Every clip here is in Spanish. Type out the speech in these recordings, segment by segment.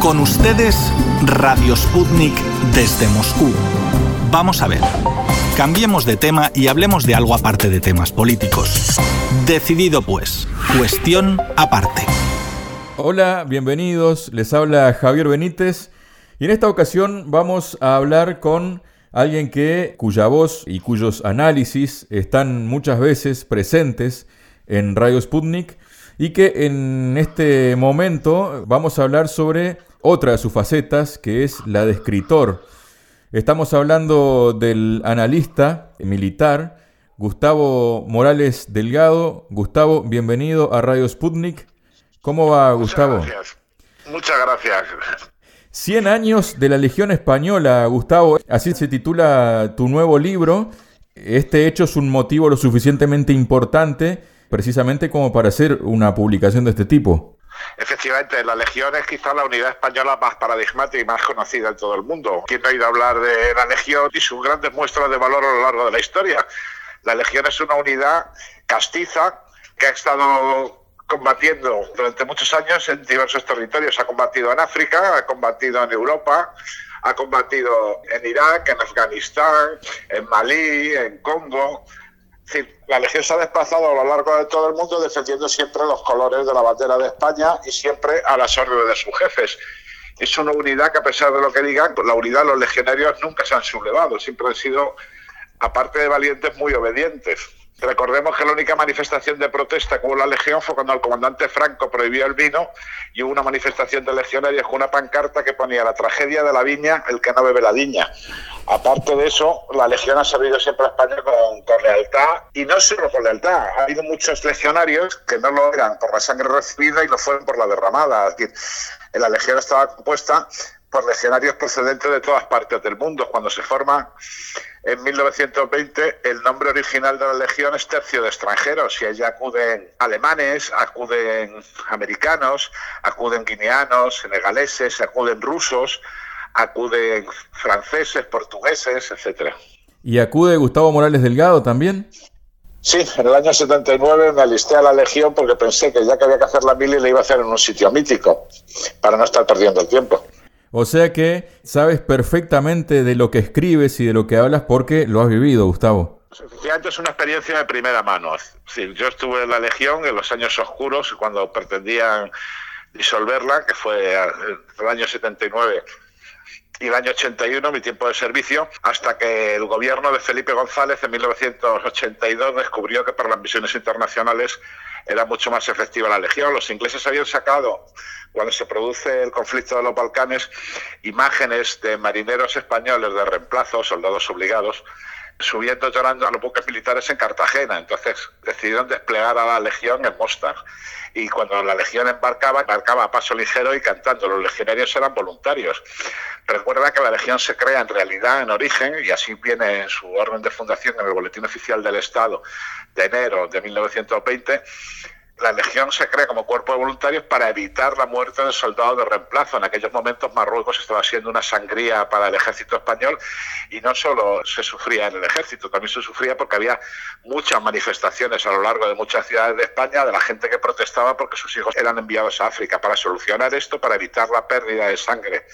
Con ustedes, Radio Sputnik desde Moscú. Vamos a ver. Cambiemos de tema y hablemos de algo aparte de temas políticos. Decidido pues. Cuestión aparte. Hola, bienvenidos. Les habla Javier Benítez. Y en esta ocasión vamos a hablar con alguien que cuya voz y cuyos análisis están muchas veces presentes en Radio Sputnik y que en este momento vamos a hablar sobre otra de sus facetas, que es la de escritor. Estamos hablando del analista militar Gustavo Morales Delgado. Gustavo, bienvenido a Radio Sputnik. ¿Cómo va, Gustavo? Muchas gracias. Muchas gracias. 100 años de la Legión Española, Gustavo. Así se titula tu nuevo libro. Este hecho es un motivo lo suficientemente importante precisamente como para hacer una publicación de este tipo. Efectivamente, la Legión es quizá la unidad española más paradigmática y más conocida en todo el mundo. ¿Quién no ha oído hablar de la Legión y sus grandes muestras de valor a lo largo de la historia? La Legión es una unidad castiza que ha estado combatiendo durante muchos años en diversos territorios. Ha combatido en África, ha combatido en Europa, ha combatido en Irak, en Afganistán, en Malí, en Congo, la Legión se ha desplazado a lo largo de todo el mundo defendiendo siempre los colores de la bandera de España y siempre a las órdenes de sus jefes. Es una unidad que, a pesar de lo que digan, la unidad de los legionarios nunca se han sublevado, siempre han sido, aparte de valientes, muy obedientes. Recordemos única manifestación de protesta que hubo la Legión fue cuando el comandante Franco prohibió el vino y hubo una manifestación de legionarios con una pancarta que ponía la tragedia de la viña, el que no bebe la viña. Aparte de eso, la Legión ha servido siempre a España con, con lealtad y no solo con lealtad. Ha habido muchos legionarios que no lo eran por la sangre recibida y lo fueron por la derramada. Es decir, la Legión estaba compuesta por legionarios procedentes de todas partes del mundo. Cuando se forma en 1920, el nombre original de la legión es tercio de extranjeros y allí acuden alemanes, acuden americanos, acuden guineanos, senegaleses, acuden rusos, acuden franceses, portugueses, etcétera. ¿Y acude Gustavo Morales Delgado también? Sí, en el año 79 me alisté a la Legión porque pensé que ya que había que hacer la mili le iba a hacer en un sitio mítico, para no estar perdiendo el tiempo. O sea que sabes perfectamente de lo que escribes y de lo que hablas porque lo has vivido, Gustavo. Efectivamente es una experiencia de primera mano. Sí, yo estuve en la Legión en los años oscuros cuando pretendían disolverla, que fue el año 79 y el año 81, mi tiempo de servicio, hasta que el gobierno de Felipe González en 1982 descubrió que para las misiones internacionales era mucho más efectiva la Legión. Los ingleses habían sacado cuando se produce el conflicto de los Balcanes, imágenes de marineros españoles de reemplazo, soldados obligados, subiendo llorando a los buques militares en Cartagena. Entonces decidieron desplegar a la legión en Mostar. Y cuando la legión embarcaba, embarcaba a paso ligero y cantando. Los legionarios eran voluntarios. Recuerda que la legión se crea en realidad en origen, y así viene en su orden de fundación en el Boletín Oficial del Estado de enero de 1920 la Legión se crea como cuerpo de voluntarios para evitar la muerte de soldados de reemplazo. En aquellos momentos Marruecos estaba siendo una sangría para el ejército español y no solo se sufría en el ejército, también se sufría porque había muchas manifestaciones a lo largo de muchas ciudades de España de la gente que protestaba porque sus hijos eran enviados a África. Para solucionar esto, para evitar la pérdida de sangre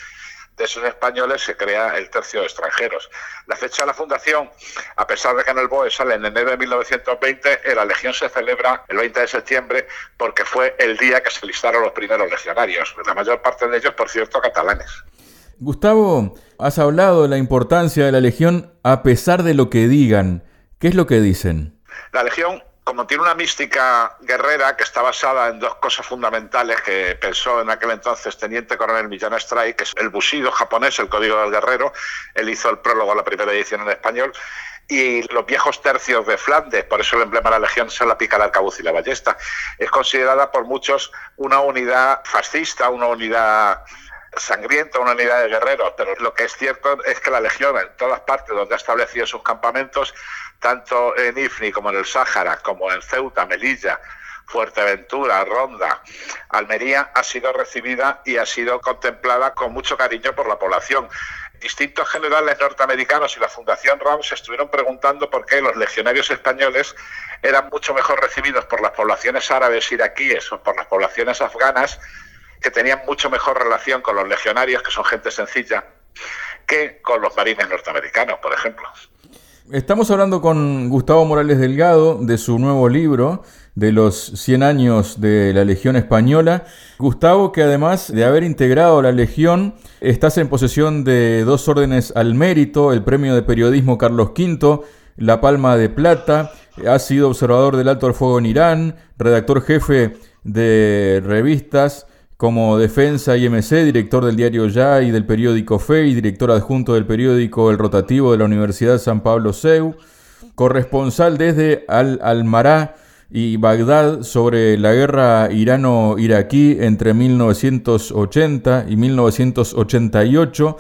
de esos españoles se crea el tercio de extranjeros. La fecha de la fundación, a pesar de que en el BOE sale en enero de 1920, en la Legión se celebra el 20 de septiembre porque fue el día que se listaron los primeros legionarios, la mayor parte de ellos, por cierto, catalanes. Gustavo, has hablado de la importancia de la Legión a pesar de lo que digan. ¿Qué es lo que dicen? La Legión como tiene una mística guerrera que está basada en dos cosas fundamentales que pensó en aquel entonces Teniente Coronel Millán Astray, que es el bushido japonés, el código del guerrero, él hizo el prólogo a la primera edición en español, y los viejos tercios de Flandes, por eso el emblema de la Legión es la pica, el arcabuz y la ballesta. Es considerada por muchos una unidad fascista, una unidad sangrienta, una unidad de guerreros, pero lo que es cierto es que la Legión en todas partes donde ha establecido sus campamentos tanto en Ifni como en el Sáhara, como en Ceuta, Melilla, Fuerteventura, Ronda, Almería, ha sido recibida y ha sido contemplada con mucho cariño por la población. Distintos generales norteamericanos y la Fundación RAM se estuvieron preguntando por qué los legionarios españoles eran mucho mejor recibidos por las poblaciones árabes iraquíes o por las poblaciones afganas que tenían mucho mejor relación con los legionarios, que son gente sencilla, que con los marines norteamericanos, por ejemplo. Estamos hablando con Gustavo Morales Delgado de su nuevo libro, de los 100 años de la Legión Española. Gustavo, que además de haber integrado la Legión, estás en posesión de dos órdenes al mérito, el Premio de Periodismo Carlos V, la Palma de Plata, has sido observador del alto al fuego en Irán, redactor jefe de revistas como Defensa IMC, director del diario Ya y del periódico Fe y director adjunto del periódico El Rotativo de la Universidad San Pablo CEU, corresponsal desde Al-Almará y Bagdad sobre la guerra irano-iraquí entre 1980 y 1988.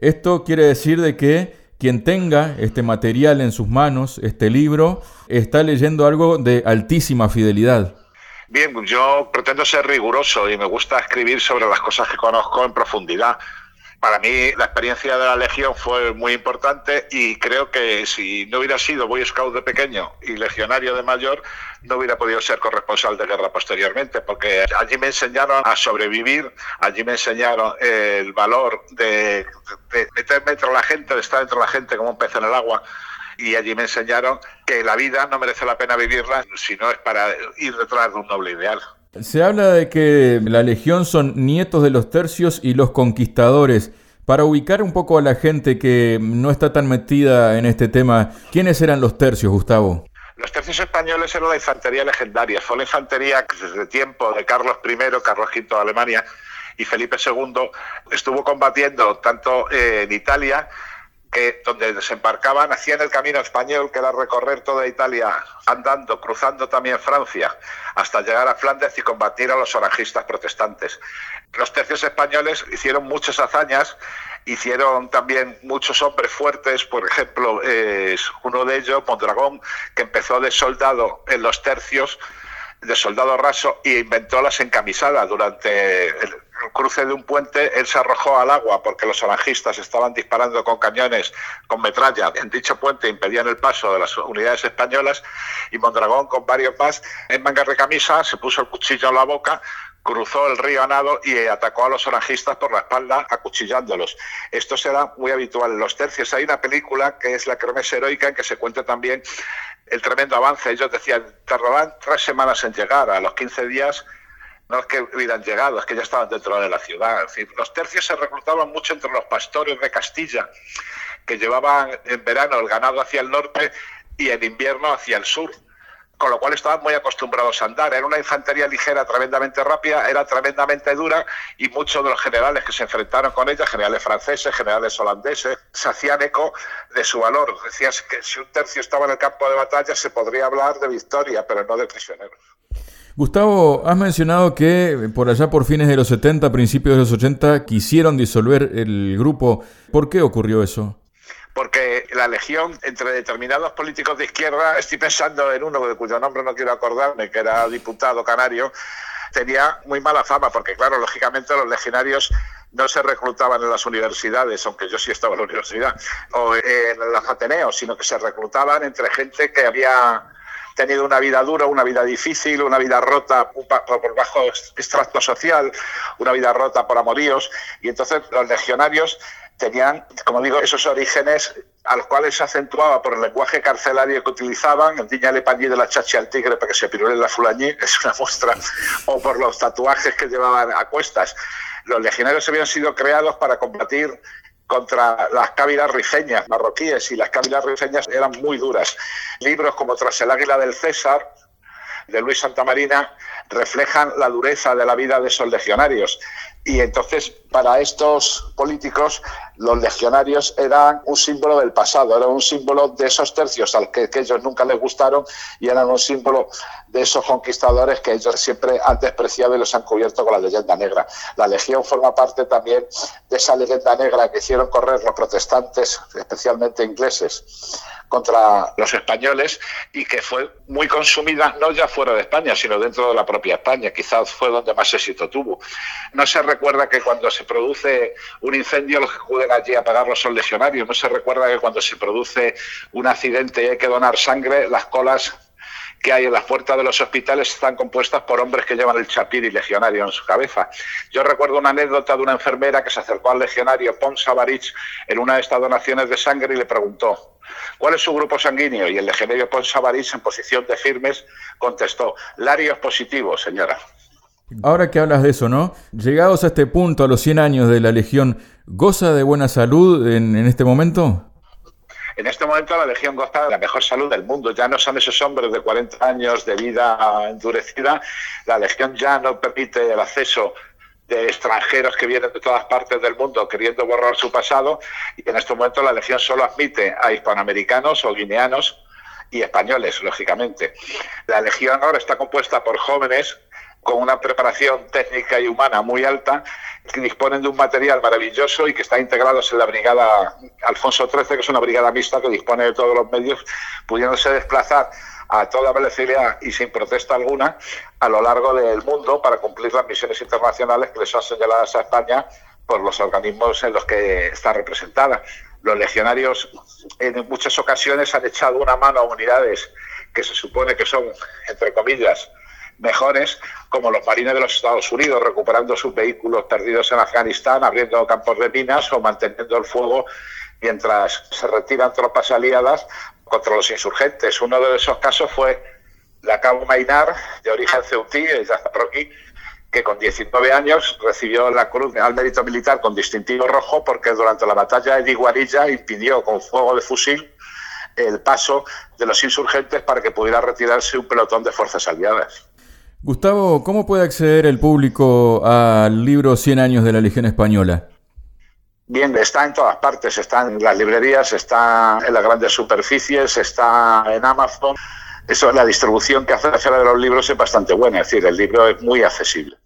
Esto quiere decir de que quien tenga este material en sus manos, este libro, está leyendo algo de altísima fidelidad. Bien, yo pretendo ser riguroso y me gusta escribir sobre las cosas que conozco en profundidad. Para mí la experiencia de la Legión fue muy importante y creo que si no hubiera sido Boy Scout de pequeño y legionario de mayor, no hubiera podido ser corresponsal de guerra posteriormente, porque allí me enseñaron a sobrevivir, allí me enseñaron el valor de, de meterme entre la gente, de estar entre la gente como un pez en el agua y allí me enseñaron que la vida no merece la pena vivirla si no es para ir detrás de un noble ideal. Se habla de que la Legión son nietos de los tercios y los conquistadores. Para ubicar un poco a la gente que no está tan metida en este tema, ¿quiénes eran los tercios, Gustavo? Los tercios españoles eran la infantería legendaria. Fue la infantería que desde tiempo de Carlos I, Carlos V de Alemania y Felipe II estuvo combatiendo tanto en Italia que donde desembarcaban hacían el camino español, que era recorrer toda Italia andando, cruzando también Francia, hasta llegar a Flandes y combatir a los orangistas protestantes. Los tercios españoles hicieron muchas hazañas, hicieron también muchos hombres fuertes, por ejemplo, uno de ellos, Mondragón, que empezó de soldado en los tercios, de soldado raso, y inventó las encamisadas durante el, cruce de un puente, él se arrojó al agua porque los falangistas estaban disparando con cañones, con metralla. En dicho puente impedían el paso de las unidades españolas y Mondragón, con varios más, en mangas de camisa, se puso el cuchillo en la boca, cruzó el río a nado y atacó a los orangistas por la espalda, acuchillándolos. Esto será muy habitual en los tercios. Hay una película que es La Cremesa Heroica en que se cuenta también el tremendo avance. Ellos decían, tardarán tres semanas en llegar. A los 15 días no es que hubieran llegado, es que ya estaban dentro de la ciudad. los tercios se reclutaban mucho entre los pastores de Castilla, que llevaban en verano el ganado hacia el norte y en invierno hacia el sur, con lo cual estaban muy acostumbrados a andar. Era una infantería ligera, tremendamente rápida, era tremendamente dura y muchos de los generales que se enfrentaron con ella, generales franceses, generales holandeses, se hacían eco de su valor. Decías que si un tercio estaba en el campo de batalla se podría hablar de victoria, pero no de prisioneros. Gustavo, has mencionado que por allá por fines de los 70, principios de los 80, quisieron disolver el grupo. ¿Por qué ocurrió eso? Porque la legión, entre determinados políticos de izquierda, estoy pensando en uno de cuyo nombre no quiero acordarme, que era diputado canario, tenía muy mala fama, porque claro, lógicamente los legionarios no se reclutaban en las universidades, aunque yo sí estaba en la universidad, o en los Ateneos, sino que se reclutaban entre gente que había tenido una vida dura, una vida difícil, una vida rota por bajo extracto social, una vida rota por amoríos, y entonces los legionarios tenían, como digo, esos orígenes a los cuales se acentuaba por el lenguaje carcelario que utilizaban, el diña le de la chachi al tigre para que se pirule la fulañí, es una muestra, o por los tatuajes que llevaban a cuestas. Los legionarios habían sido creados para combatir contra las cávilas rifeñas marroquíes y las cávilas rifeñas eran muy duras. Libros como Tras el águila del César, de Luis Santamarina, reflejan la dureza de la vida de esos legionarios. Y entonces, para estos políticos, los legionarios eran un símbolo del pasado, eran un símbolo de esos tercios al que, ellos nunca les gustaron y eran un símbolo de esos conquistadores que ellos siempre han despreciado y los han cubierto con la leyenda negra. La legión forma parte también de esa leyenda negra que hicieron correr los protestantes, especialmente ingleses, contra los españoles y que fue muy consumida no ya fuera de España, sino dentro de la propia España. Quizás fue donde más éxito tuvo. No se recuerda que cuando se produce un incendio los que acuden allí a apagarlo son legionarios. No se recuerda que cuando se produce un accidente y hay que donar sangre, las colas que hay en las puertas de los hospitales están compuestas por hombres que llevan el chapir legionario en su cabeza. Yo recuerdo una anécdota de una enfermera que se acercó al legionario Pons Savarich en una de estas donaciones de sangre y le preguntó, ¿cuál es su grupo sanguíneo? Y el legionario Pons Savarich, en posición de firmes, contestó, Larios positivo, señora. Ahora que hablas de eso, ¿no? Llegados a este punto, a los 100 años de la Legión, ¿goza de buena salud en, en este momento? En este momento la Legión goza de la mejor salud del mundo. Ya no son esos hombres de 40 años de vida endurecida. La Legión ya no permite el acceso de extranjeros que vienen de todas partes del mundo queriendo borrar su pasado y en este momento la Legión solo admite a hispanoamericanos o guineanos y españoles, lógicamente. La Legión ahora está compuesta por jóvenes con una preparación técnica y humana muy alta, que disponen de un material maravilloso y que está integrados en la brigada Alfonso XIII, que es una brigada mixta que dispone de todos los medios, pudiéndose desplazar a toda velocidad y sin protesta alguna a lo largo del mundo para cumplir las misiones internacionales que les son señaladas a España por los organismos en los que está representada. Los legionarios en muchas ocasiones han echado una mano a unidades que se supone que son, entre comillas, mejores, como los marines de los Estados Unidos, recuperando sus vehículos perdidos en Afganistán, abriendo campos de minas o manteniendo el fuego mientras se retiran tropas aliadas contra los insurgentes. Uno de esos casos fue la Cabo Mainar, de origen ceutí, de Yazarroquí, que con 19 años recibió la Cruz al Mérito Militar con distintivo rojo porque durante la batalla de Diguarilla impidió con fuego de fusil el paso de los insurgentes para que pudiera retirarse un pelotón de fuerzas aliadas. Gustavo, ¿cómo puede acceder el público al libro 100 años de la Legión Española? Bien, está en todas partes, está en las librerías, está en las grandes superficies, está en Amazon. Eso, la distribución que hace la Feria de los Libros es bastante buena, es decir, el libro es muy accesible.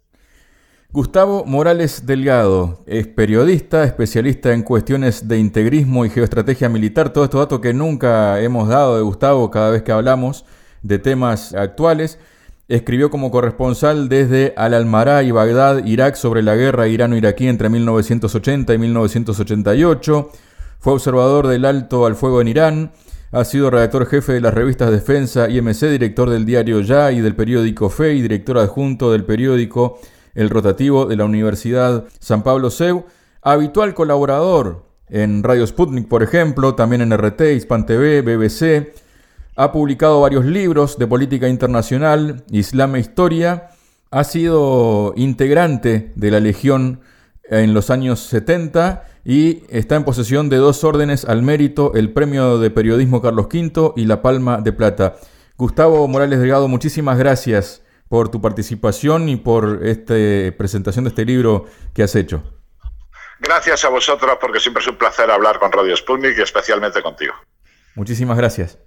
Gustavo Morales Delgado es periodista, especialista en cuestiones de integrismo y geoestrategia militar. Todo estos datos que nunca hemos dado de Gustavo cada vez que hablamos de temas actuales. Escribió como corresponsal desde Al-Almará y Bagdad, Irak, sobre la guerra irano-iraquí entre 1980 y 1988. Fue observador del alto al fuego en Irán. Ha sido redactor jefe de las revistas Defensa y MC, director del diario Ya y del periódico Fe y director adjunto del periódico El Rotativo de la Universidad San Pablo CEU. Habitual colaborador en Radio Sputnik, por ejemplo, también en RT, Hispan TV, BBC. Ha publicado varios libros de política internacional, Islam e Historia. Ha sido integrante de la Legión en los años 70 y está en posesión de dos órdenes al mérito, el Premio de Periodismo Carlos V y la Palma de Plata. Gustavo Morales Delgado, muchísimas gracias por tu participación y por esta presentación de este libro que has hecho. Gracias a vosotros porque siempre es un placer hablar con Radio Sputnik y especialmente contigo. Muchísimas gracias.